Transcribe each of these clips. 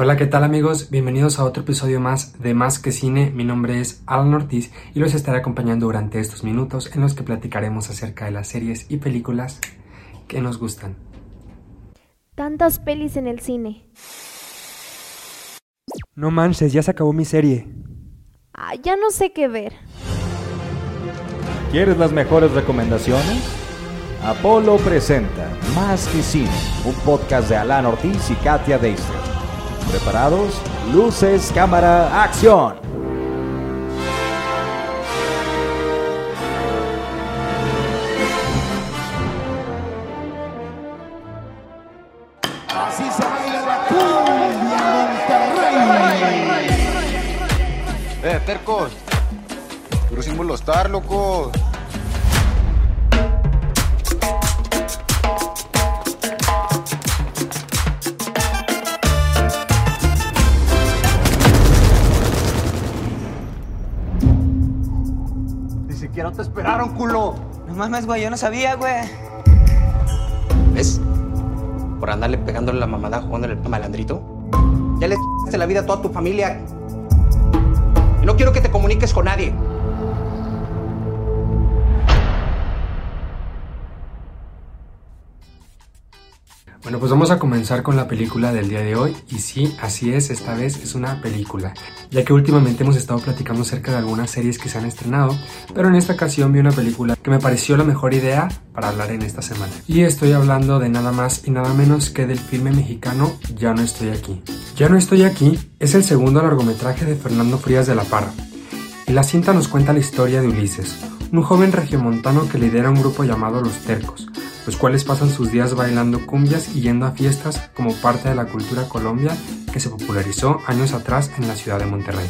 Hola, ¿qué tal amigos? Bienvenidos a otro episodio más de Más que Cine. Mi nombre es Alan Ortiz y los estaré acompañando durante estos minutos en los que platicaremos acerca de las series y películas que nos gustan. Tantas pelis en el cine. No manches, ya se acabó mi serie. Ah, ya no sé qué ver. ¿Quieres las mejores recomendaciones? Apolo presenta Más que Cine, un podcast de Alan Ortiz y Katia Deister. ¿Preparados? Luces, cámara, acción. Así se baila la cumbia Monterrey. Eh, tercos. Pero sin molestar, loco. Ni siquiera te esperaron, culo. No mames, güey, yo no sabía, güey. ¿Ves? Por andarle pegándole la mamada jugándole el malandrito. Ya le de la vida a toda tu familia. Y no quiero que te comuniques con nadie. Bueno, pues vamos a comenzar con la película del día de hoy. Y sí, así es, esta vez es una película. Ya que últimamente hemos estado platicando acerca de algunas series que se han estrenado, pero en esta ocasión vi una película que me pareció la mejor idea para hablar en esta semana. Y estoy hablando de nada más y nada menos que del filme mexicano Ya no estoy aquí. Ya no estoy aquí es el segundo largometraje de Fernando Frías de la Parra. Y la cinta nos cuenta la historia de Ulises, un joven regiomontano que lidera un grupo llamado Los Tercos, los cuales pasan sus días bailando cumbias y yendo a fiestas como parte de la cultura colombia que se popularizó años atrás en la ciudad de Monterrey.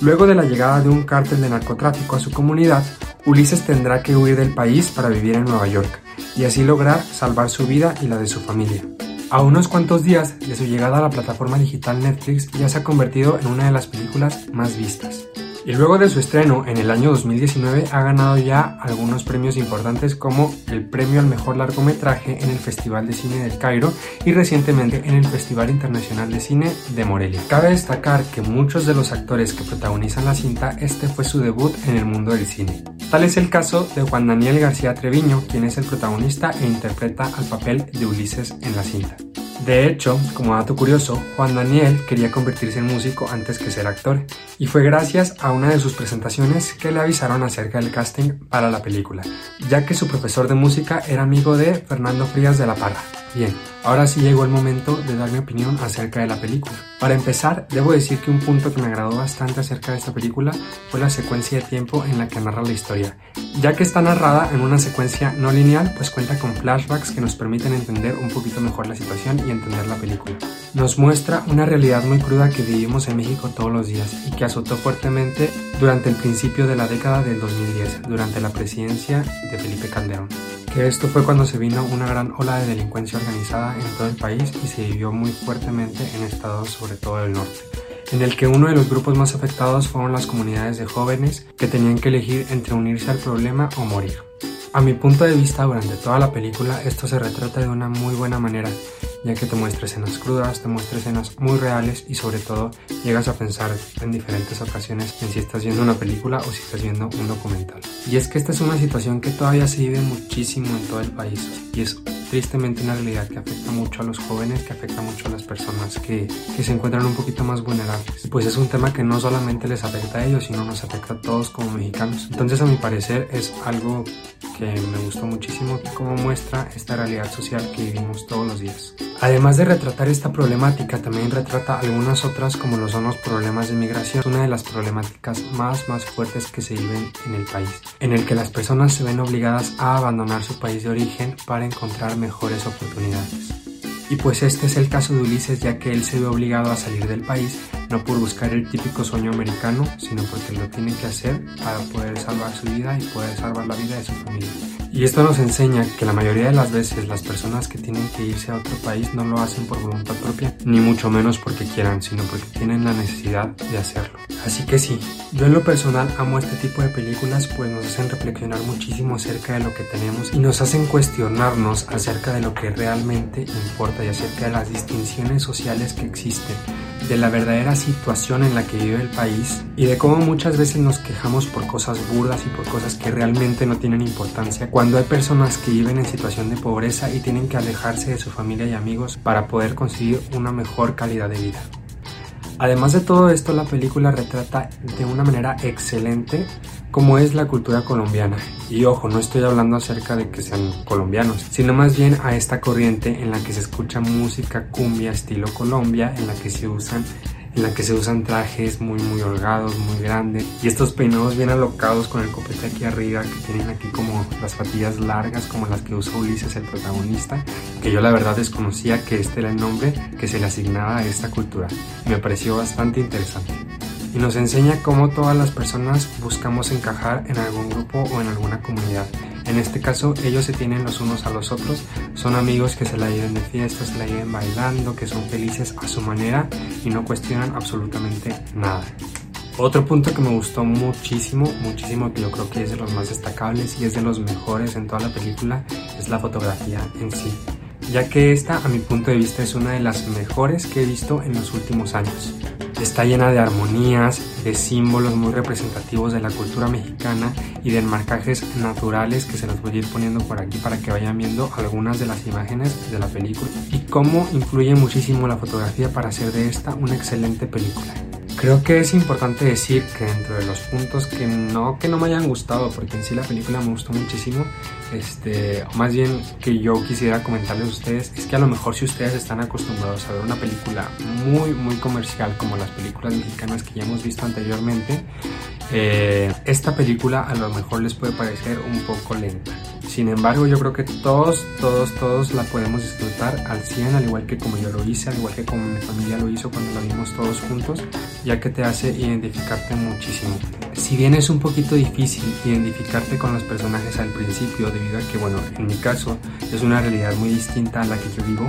Luego de la llegada de un cártel de narcotráfico a su comunidad, Ulises tendrá que huir del país para vivir en Nueva York y así lograr salvar su vida y la de su familia. A unos cuantos días de su llegada a la plataforma digital Netflix ya se ha convertido en una de las películas más vistas. Y luego de su estreno en el año 2019 ha ganado ya algunos premios importantes como el premio al mejor largometraje en el Festival de Cine del Cairo y recientemente en el Festival Internacional de Cine de Morelia. Cabe destacar que muchos de los actores que protagonizan la cinta este fue su debut en el mundo del cine. Tal es el caso de Juan Daniel García Treviño, quien es el protagonista e interpreta al papel de Ulises en la cinta. De hecho, como dato curioso, Juan Daniel quería convertirse en músico antes que ser actor, y fue gracias a una de sus presentaciones que le avisaron acerca del casting para la película, ya que su profesor de música era amigo de Fernando Frías de la Parra. Bien, ahora sí llegó el momento de dar mi opinión acerca de la película. Para empezar, debo decir que un punto que me agradó bastante acerca de esta película fue la secuencia de tiempo en la que narra la historia, ya que está narrada en una secuencia no lineal, pues cuenta con flashbacks que nos permiten entender un poquito mejor la situación y entender la película. Nos muestra una realidad muy cruda que vivimos en México todos los días y que azotó fuertemente durante el principio de la década del 2010, durante la presidencia de Felipe Calderón que esto fue cuando se vino una gran ola de delincuencia organizada en todo el país y se vivió muy fuertemente en estados sobre todo del norte, en el que uno de los grupos más afectados fueron las comunidades de jóvenes que tenían que elegir entre unirse al problema o morir. A mi punto de vista, durante toda la película esto se retrata de una muy buena manera, ya que te muestra escenas crudas, te muestra escenas muy reales y sobre todo llegas a pensar en diferentes ocasiones en si estás viendo una película o si estás viendo un documental. Y es que esta es una situación que todavía se vive muchísimo en todo el país y es tristemente una realidad que afecta mucho a los jóvenes, que afecta mucho a las personas que, que se encuentran un poquito más vulnerables. Pues es un tema que no solamente les afecta a ellos, sino nos afecta a todos como mexicanos. Entonces a mi parecer es algo que me gustó muchísimo cómo muestra esta realidad social que vivimos todos los días. Además de retratar esta problemática, también retrata algunas otras como lo son los problemas de migración, una de las problemáticas más más fuertes que se viven en el país, en el que las personas se ven obligadas a abandonar su país de origen para encontrar mejores oportunidades. Y pues este es el caso de Ulises ya que él se ve obligado a salir del país no por buscar el típico sueño americano, sino porque lo tiene que hacer para poder salvar su vida y poder salvar la vida de su familia. Y esto nos enseña que la mayoría de las veces las personas que tienen que irse a otro país no lo hacen por voluntad propia, ni mucho menos porque quieran, sino porque tienen la necesidad de hacerlo. Así que sí, yo en lo personal amo este tipo de películas pues nos hacen reflexionar muchísimo acerca de lo que tenemos y nos hacen cuestionarnos acerca de lo que realmente importa y acerca de las distinciones sociales que existen de la verdadera situación en la que vive el país y de cómo muchas veces nos quejamos por cosas burdas y por cosas que realmente no tienen importancia cuando hay personas que viven en situación de pobreza y tienen que alejarse de su familia y amigos para poder conseguir una mejor calidad de vida. Además de todo esto, la película retrata de una manera excelente cómo es la cultura colombiana. Y ojo, no estoy hablando acerca de que sean colombianos, sino más bien a esta corriente en la que se escucha música cumbia estilo Colombia, en la que se usan en la que se usan trajes muy muy holgados, muy grandes. Y estos peinados bien alocados con el copete aquí arriba que tienen aquí como las patillas largas como las que usa Ulises el protagonista que yo la verdad desconocía que este era el nombre que se le asignaba a esta cultura. Me pareció bastante interesante. Y nos enseña cómo todas las personas buscamos encajar en algún grupo o en alguna comunidad. En este caso, ellos se tienen los unos a los otros, son amigos que se la lleven de fiesta, se la lleven bailando, que son felices a su manera y no cuestionan absolutamente nada. Otro punto que me gustó muchísimo, muchísimo, que yo creo que es de los más destacables y es de los mejores en toda la película, es la fotografía en sí ya que esta a mi punto de vista es una de las mejores que he visto en los últimos años. Está llena de armonías, de símbolos muy representativos de la cultura mexicana y de enmarcajes naturales que se los voy a ir poniendo por aquí para que vayan viendo algunas de las imágenes de la película y cómo influye muchísimo la fotografía para hacer de esta una excelente película. Creo que es importante decir que dentro de los puntos que no, que no me hayan gustado, porque en sí la película me gustó muchísimo, este, más bien que yo quisiera comentarles a ustedes, es que a lo mejor si ustedes están acostumbrados a ver una película muy, muy comercial como las películas mexicanas que ya hemos visto anteriormente, eh, esta película a lo mejor les puede parecer un poco lenta. Sin embargo, yo creo que todos, todos, todos la podemos disfrutar al 100, al igual que como yo lo hice, al igual que como mi familia lo hizo cuando la vimos todos juntos, ya que te hace identificarte muchísimo. Si bien es un poquito difícil identificarte con los personajes al principio, debido a que, bueno, en mi caso es una realidad muy distinta a la que yo vivo,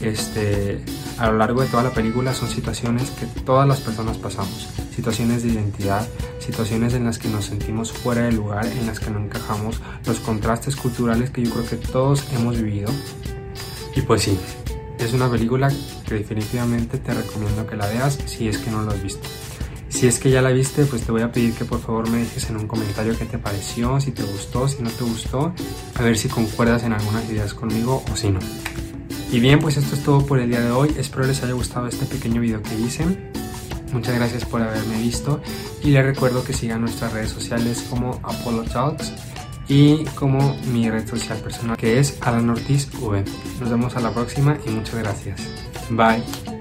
este, a lo largo de toda la película son situaciones que todas las personas pasamos, situaciones de identidad, situaciones en las que nos sentimos fuera de lugar, en las que no encajamos, los contrastes culturales que yo creo que todos hemos vivido. Y pues sí, es una película que definitivamente te recomiendo que la veas si es que no lo has visto. Si es que ya la viste, pues te voy a pedir que por favor me dejes en un comentario qué te pareció, si te gustó, si no te gustó, a ver si concuerdas en algunas ideas conmigo o si no. Y bien, pues esto es todo por el día de hoy. Espero les haya gustado este pequeño video que hice. Muchas gracias por haberme visto y les recuerdo que sigan nuestras redes sociales como Apollo Talks y como mi red social personal que es Alan Ortiz V. Nos vemos a la próxima y muchas gracias. Bye.